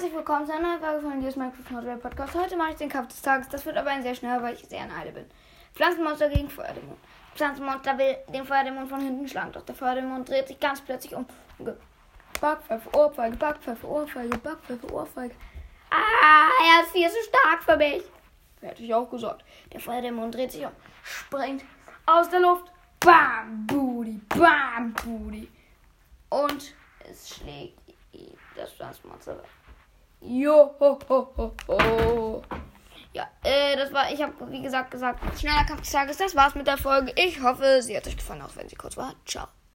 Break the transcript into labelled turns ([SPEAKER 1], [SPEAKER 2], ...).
[SPEAKER 1] herzlich willkommen zu einer neuen Folge von News Minecraft Nordwell Podcast. Heute mache ich den Kampf des Tages. Das wird aber ein sehr schnell, weil ich sehr in Eile bin. Pflanzenmonster gegen Feuerdämon. Pflanzenmonster will den Feuerdämon von hinten schlagen, doch der Feuerdämon dreht sich ganz plötzlich um. Backpfeife, Ohrfeige, Backpfeife, Ohrfeige, Backpfeife, Ohrfeige. Ah, er ist viel zu stark für mich. Hätte ich auch gesagt. Der Feuerdämon dreht sich um, springt aus der Luft. Bam, Booty, bam, Booty. Und es schlägt das Pflanzenmonster. Jo, ho, ho, ho, ho. Ja, äh, das war, ich habe wie gesagt gesagt, schneller Kampf des Tages. Das war's mit der Folge. Ich hoffe, sie hat euch gefallen, auch wenn sie kurz war. Ciao.